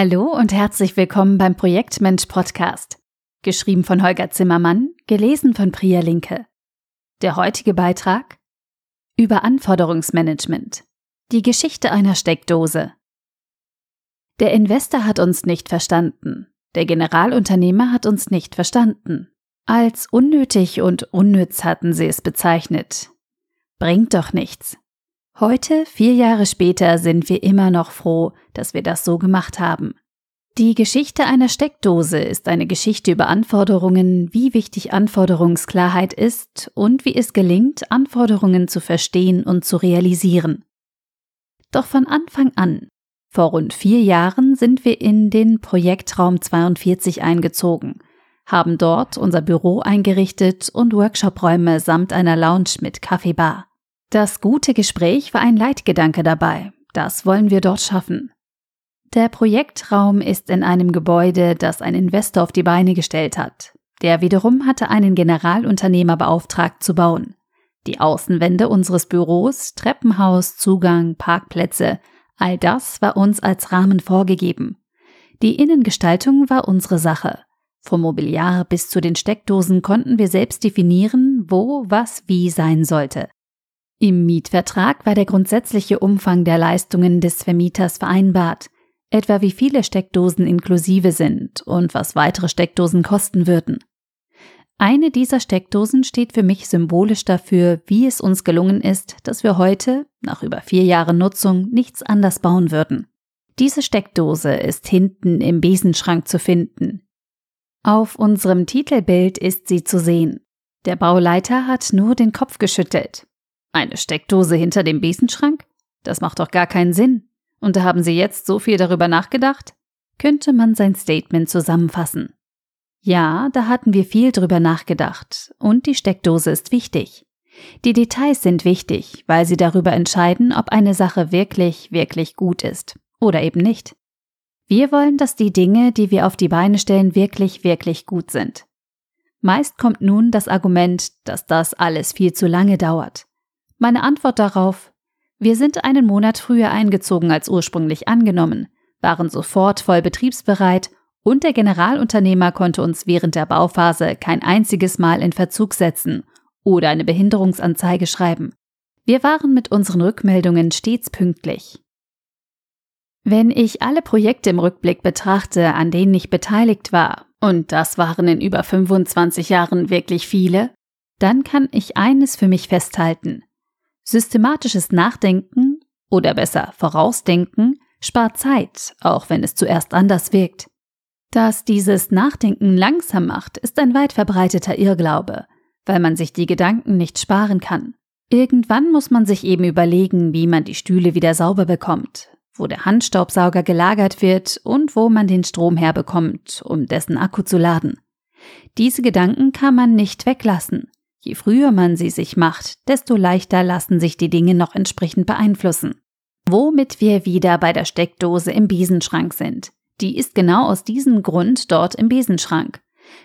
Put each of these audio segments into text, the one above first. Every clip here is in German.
Hallo und herzlich willkommen beim Projektmensch Podcast. Geschrieben von Holger Zimmermann, gelesen von Priya Linke. Der heutige Beitrag über Anforderungsmanagement. Die Geschichte einer Steckdose. Der Investor hat uns nicht verstanden. Der Generalunternehmer hat uns nicht verstanden. Als unnötig und unnütz hatten sie es bezeichnet. Bringt doch nichts. Heute, vier Jahre später, sind wir immer noch froh, dass wir das so gemacht haben. Die Geschichte einer Steckdose ist eine Geschichte über Anforderungen, wie wichtig Anforderungsklarheit ist und wie es gelingt, Anforderungen zu verstehen und zu realisieren. Doch von Anfang an, vor rund vier Jahren, sind wir in den Projektraum 42 eingezogen, haben dort unser Büro eingerichtet und Workshopräume samt einer Lounge mit Kaffeebar. Das gute Gespräch war ein Leitgedanke dabei. Das wollen wir dort schaffen. Der Projektraum ist in einem Gebäude, das ein Investor auf die Beine gestellt hat. Der wiederum hatte einen Generalunternehmer beauftragt zu bauen. Die Außenwände unseres Büros, Treppenhaus, Zugang, Parkplätze, all das war uns als Rahmen vorgegeben. Die Innengestaltung war unsere Sache. Vom Mobiliar bis zu den Steckdosen konnten wir selbst definieren, wo was wie sein sollte. Im Mietvertrag war der grundsätzliche Umfang der Leistungen des Vermieters vereinbart, etwa wie viele Steckdosen inklusive sind und was weitere Steckdosen kosten würden. Eine dieser Steckdosen steht für mich symbolisch dafür, wie es uns gelungen ist, dass wir heute, nach über vier Jahren Nutzung, nichts anders bauen würden. Diese Steckdose ist hinten im Besenschrank zu finden. Auf unserem Titelbild ist sie zu sehen. Der Bauleiter hat nur den Kopf geschüttelt. Eine Steckdose hinter dem Besenschrank? Das macht doch gar keinen Sinn. Und da haben Sie jetzt so viel darüber nachgedacht? Könnte man sein Statement zusammenfassen. Ja, da hatten wir viel drüber nachgedacht. Und die Steckdose ist wichtig. Die Details sind wichtig, weil sie darüber entscheiden, ob eine Sache wirklich, wirklich gut ist oder eben nicht. Wir wollen, dass die Dinge, die wir auf die Beine stellen, wirklich, wirklich gut sind. Meist kommt nun das Argument, dass das alles viel zu lange dauert. Meine Antwort darauf Wir sind einen Monat früher eingezogen als ursprünglich angenommen, waren sofort voll betriebsbereit und der Generalunternehmer konnte uns während der Bauphase kein einziges Mal in Verzug setzen oder eine Behinderungsanzeige schreiben. Wir waren mit unseren Rückmeldungen stets pünktlich. Wenn ich alle Projekte im Rückblick betrachte, an denen ich beteiligt war, und das waren in über 25 Jahren wirklich viele, dann kann ich eines für mich festhalten. Systematisches Nachdenken oder besser Vorausdenken spart Zeit, auch wenn es zuerst anders wirkt. Dass dieses Nachdenken langsam macht, ist ein weit verbreiteter Irrglaube, weil man sich die Gedanken nicht sparen kann. Irgendwann muss man sich eben überlegen, wie man die Stühle wieder sauber bekommt, wo der Handstaubsauger gelagert wird und wo man den Strom herbekommt, um dessen Akku zu laden. Diese Gedanken kann man nicht weglassen. Je früher man sie sich macht, desto leichter lassen sich die Dinge noch entsprechend beeinflussen. Womit wir wieder bei der Steckdose im Besenschrank sind. Die ist genau aus diesem Grund dort im Besenschrank.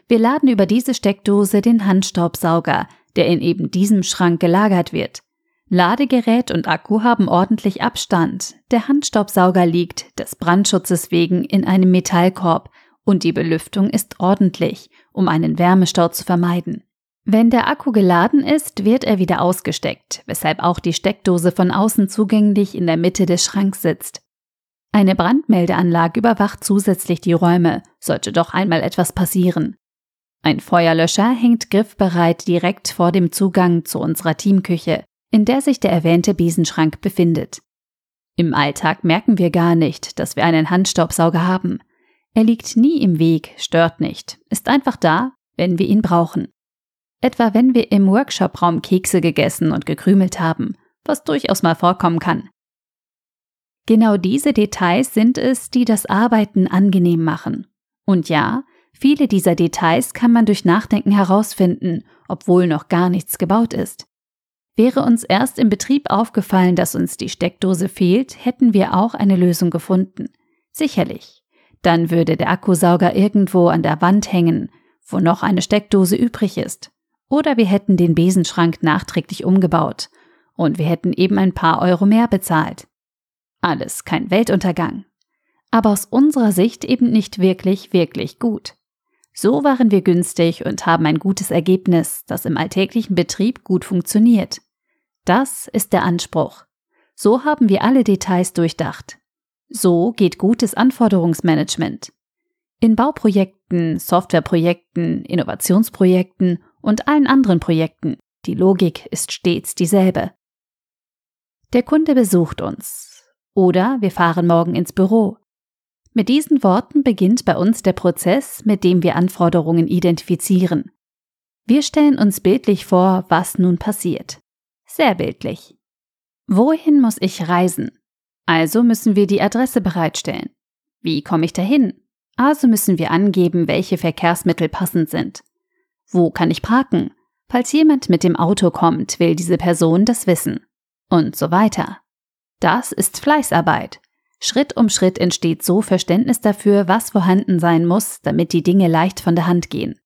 Wir laden über diese Steckdose den Handstaubsauger, der in eben diesem Schrank gelagert wird. Ladegerät und Akku haben ordentlich Abstand. Der Handstaubsauger liegt des Brandschutzes wegen in einem Metallkorb und die Belüftung ist ordentlich, um einen Wärmestau zu vermeiden. Wenn der Akku geladen ist, wird er wieder ausgesteckt, weshalb auch die Steckdose von außen zugänglich in der Mitte des Schranks sitzt. Eine Brandmeldeanlage überwacht zusätzlich die Räume, sollte doch einmal etwas passieren. Ein Feuerlöscher hängt griffbereit direkt vor dem Zugang zu unserer Teamküche, in der sich der erwähnte Besenschrank befindet. Im Alltag merken wir gar nicht, dass wir einen Handstaubsauger haben. Er liegt nie im Weg, stört nicht, ist einfach da, wenn wir ihn brauchen etwa wenn wir im Workshopraum Kekse gegessen und gekrümelt haben, was durchaus mal vorkommen kann. Genau diese Details sind es, die das Arbeiten angenehm machen. Und ja, viele dieser Details kann man durch Nachdenken herausfinden, obwohl noch gar nichts gebaut ist. Wäre uns erst im Betrieb aufgefallen, dass uns die Steckdose fehlt, hätten wir auch eine Lösung gefunden. Sicherlich. Dann würde der Akkusauger irgendwo an der Wand hängen, wo noch eine Steckdose übrig ist. Oder wir hätten den Besenschrank nachträglich umgebaut und wir hätten eben ein paar Euro mehr bezahlt. Alles kein Weltuntergang. aber aus unserer Sicht eben nicht wirklich, wirklich gut. So waren wir günstig und haben ein gutes Ergebnis, das im alltäglichen Betrieb gut funktioniert. Das ist der Anspruch. So haben wir alle Details durchdacht. So geht gutes Anforderungsmanagement. In Bauprojekten, Softwareprojekten, Innovationsprojekten und allen anderen Projekten. Die Logik ist stets dieselbe. Der Kunde besucht uns. Oder wir fahren morgen ins Büro. Mit diesen Worten beginnt bei uns der Prozess, mit dem wir Anforderungen identifizieren. Wir stellen uns bildlich vor, was nun passiert. Sehr bildlich. Wohin muss ich reisen? Also müssen wir die Adresse bereitstellen. Wie komme ich dahin? Also müssen wir angeben, welche Verkehrsmittel passend sind. Wo kann ich parken? Falls jemand mit dem Auto kommt, will diese Person das wissen. Und so weiter. Das ist Fleißarbeit. Schritt um Schritt entsteht so Verständnis dafür, was vorhanden sein muss, damit die Dinge leicht von der Hand gehen.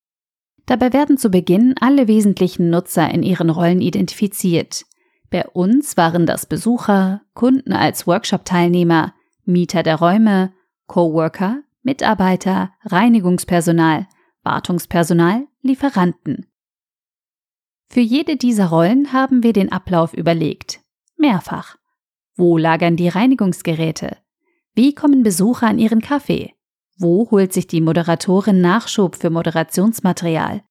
Dabei werden zu Beginn alle wesentlichen Nutzer in ihren Rollen identifiziert. Bei uns waren das Besucher, Kunden als Workshop-Teilnehmer, Mieter der Räume, Coworker, Mitarbeiter, Reinigungspersonal, Wartungspersonal, Lieferanten. Für jede dieser Rollen haben wir den Ablauf überlegt. Mehrfach. Wo lagern die Reinigungsgeräte? Wie kommen Besucher an ihren Kaffee? Wo holt sich die Moderatorin Nachschub für Moderationsmaterial?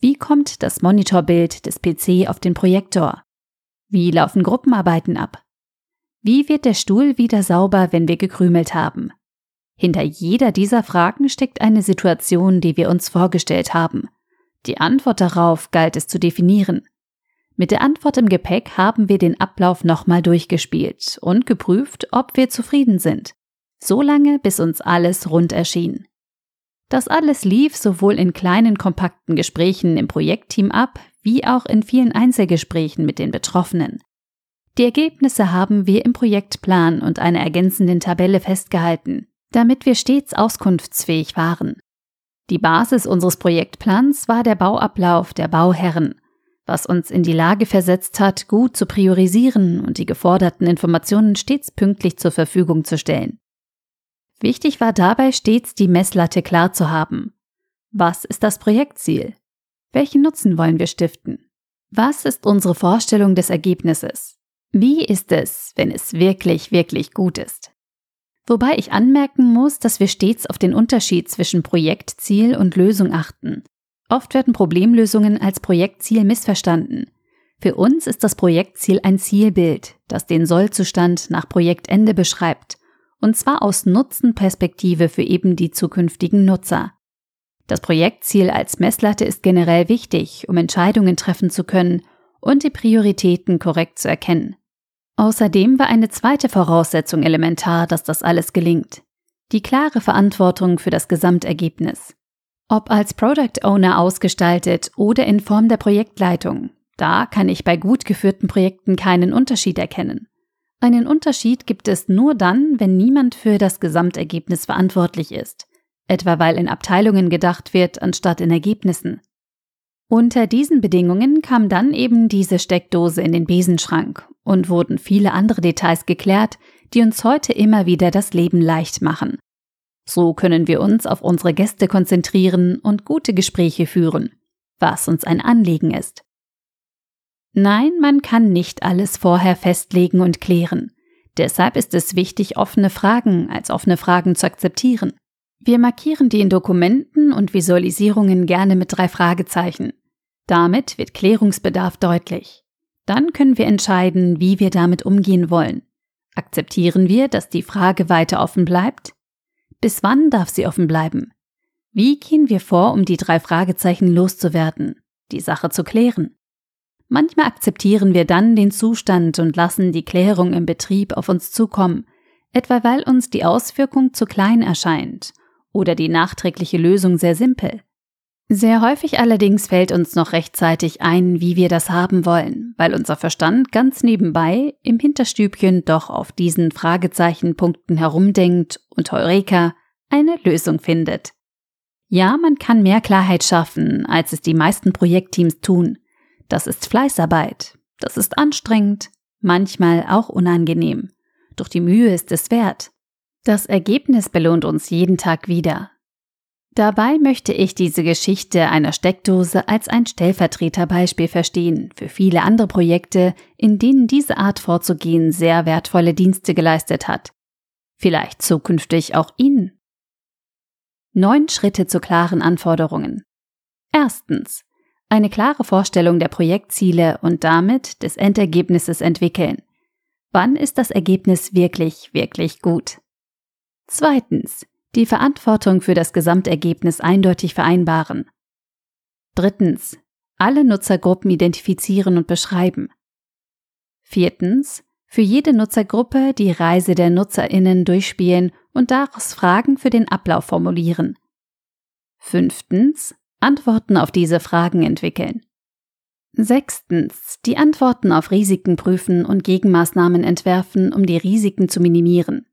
Wie kommt das Monitorbild des PC auf den Projektor? Wie laufen Gruppenarbeiten ab? Wie wird der Stuhl wieder sauber, wenn wir gekrümelt haben? Hinter jeder dieser Fragen steckt eine Situation, die wir uns vorgestellt haben. Die Antwort darauf galt es zu definieren. Mit der Antwort im Gepäck haben wir den Ablauf nochmal durchgespielt und geprüft, ob wir zufrieden sind. So lange, bis uns alles rund erschien. Das alles lief sowohl in kleinen, kompakten Gesprächen im Projektteam ab, wie auch in vielen Einzelgesprächen mit den Betroffenen. Die Ergebnisse haben wir im Projektplan und einer ergänzenden Tabelle festgehalten, damit wir stets auskunftsfähig waren. Die Basis unseres Projektplans war der Bauablauf der Bauherren, was uns in die Lage versetzt hat, gut zu priorisieren und die geforderten Informationen stets pünktlich zur Verfügung zu stellen. Wichtig war dabei stets die Messlatte klar zu haben. Was ist das Projektziel? Welchen Nutzen wollen wir stiften? Was ist unsere Vorstellung des Ergebnisses? Wie ist es, wenn es wirklich, wirklich gut ist? Wobei ich anmerken muss, dass wir stets auf den Unterschied zwischen Projektziel und Lösung achten. Oft werden Problemlösungen als Projektziel missverstanden. Für uns ist das Projektziel ein Zielbild, das den Sollzustand nach Projektende beschreibt, und zwar aus Nutzenperspektive für eben die zukünftigen Nutzer. Das Projektziel als Messlatte ist generell wichtig, um Entscheidungen treffen zu können und die Prioritäten korrekt zu erkennen. Außerdem war eine zweite Voraussetzung elementar, dass das alles gelingt. Die klare Verantwortung für das Gesamtergebnis. Ob als Product Owner ausgestaltet oder in Form der Projektleitung, da kann ich bei gut geführten Projekten keinen Unterschied erkennen. Einen Unterschied gibt es nur dann, wenn niemand für das Gesamtergebnis verantwortlich ist, etwa weil in Abteilungen gedacht wird anstatt in Ergebnissen. Unter diesen Bedingungen kam dann eben diese Steckdose in den Besenschrank und wurden viele andere Details geklärt, die uns heute immer wieder das Leben leicht machen. So können wir uns auf unsere Gäste konzentrieren und gute Gespräche führen, was uns ein Anliegen ist. Nein, man kann nicht alles vorher festlegen und klären. Deshalb ist es wichtig, offene Fragen als offene Fragen zu akzeptieren. Wir markieren die in Dokumenten und Visualisierungen gerne mit drei Fragezeichen. Damit wird Klärungsbedarf deutlich. Dann können wir entscheiden, wie wir damit umgehen wollen. Akzeptieren wir, dass die Frage weiter offen bleibt? Bis wann darf sie offen bleiben? Wie gehen wir vor, um die drei Fragezeichen loszuwerden, die Sache zu klären? Manchmal akzeptieren wir dann den Zustand und lassen die Klärung im Betrieb auf uns zukommen, etwa weil uns die Auswirkung zu klein erscheint oder die nachträgliche Lösung sehr simpel. Sehr häufig allerdings fällt uns noch rechtzeitig ein, wie wir das haben wollen, weil unser Verstand ganz nebenbei im Hinterstübchen doch auf diesen Fragezeichenpunkten herumdenkt und Heureka eine Lösung findet. Ja, man kann mehr Klarheit schaffen, als es die meisten Projektteams tun. Das ist Fleißarbeit. Das ist anstrengend, manchmal auch unangenehm. Doch die Mühe ist es wert. Das Ergebnis belohnt uns jeden Tag wieder. Dabei möchte ich diese Geschichte einer Steckdose als ein Stellvertreterbeispiel verstehen für viele andere Projekte, in denen diese Art vorzugehen sehr wertvolle Dienste geleistet hat. Vielleicht zukünftig auch Ihnen. Neun Schritte zu klaren Anforderungen. Erstens. Eine klare Vorstellung der Projektziele und damit des Endergebnisses entwickeln. Wann ist das Ergebnis wirklich, wirklich gut? Zweitens. Die Verantwortung für das Gesamtergebnis eindeutig vereinbaren. Drittens. Alle Nutzergruppen identifizieren und beschreiben. Viertens. Für jede Nutzergruppe die Reise der Nutzerinnen durchspielen und daraus Fragen für den Ablauf formulieren. Fünftens. Antworten auf diese Fragen entwickeln. Sechstens. Die Antworten auf Risiken prüfen und Gegenmaßnahmen entwerfen, um die Risiken zu minimieren.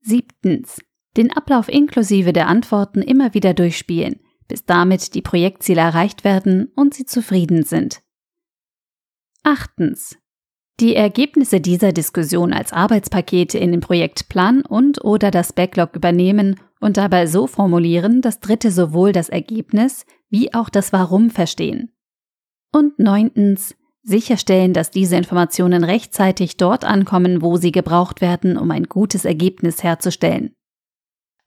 Siebtens. Den Ablauf inklusive der Antworten immer wieder durchspielen, bis damit die Projektziele erreicht werden und sie zufrieden sind. Achtens. Die Ergebnisse dieser Diskussion als Arbeitspakete in den Projektplan und oder das Backlog übernehmen und dabei so formulieren, dass Dritte sowohl das Ergebnis wie auch das Warum verstehen. Und neuntens, sicherstellen, dass diese Informationen rechtzeitig dort ankommen, wo sie gebraucht werden, um ein gutes Ergebnis herzustellen.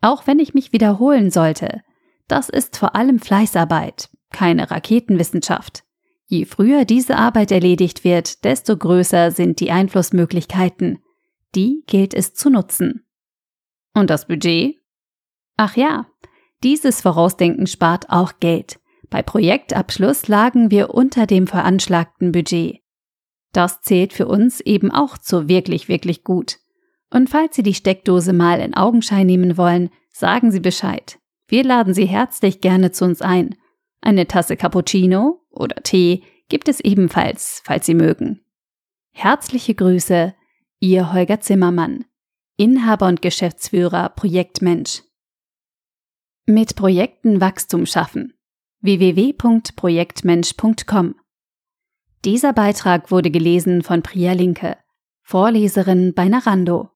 Auch wenn ich mich wiederholen sollte, das ist vor allem Fleißarbeit, keine Raketenwissenschaft. Je früher diese Arbeit erledigt wird, desto größer sind die Einflussmöglichkeiten. Die gilt es zu nutzen. Und das Budget? Ach ja, dieses Vorausdenken spart auch Geld. Bei Projektabschluss lagen wir unter dem veranschlagten Budget. Das zählt für uns eben auch zu wirklich, wirklich gut. Und falls Sie die Steckdose mal in Augenschein nehmen wollen, sagen Sie Bescheid. Wir laden Sie herzlich gerne zu uns ein. Eine Tasse Cappuccino oder Tee gibt es ebenfalls, falls Sie mögen. Herzliche Grüße, Ihr Holger Zimmermann, Inhaber und Geschäftsführer Projektmensch. Mit Projekten Wachstum schaffen. www.projektmensch.com Dieser Beitrag wurde gelesen von Priya Linke, Vorleserin bei Narando.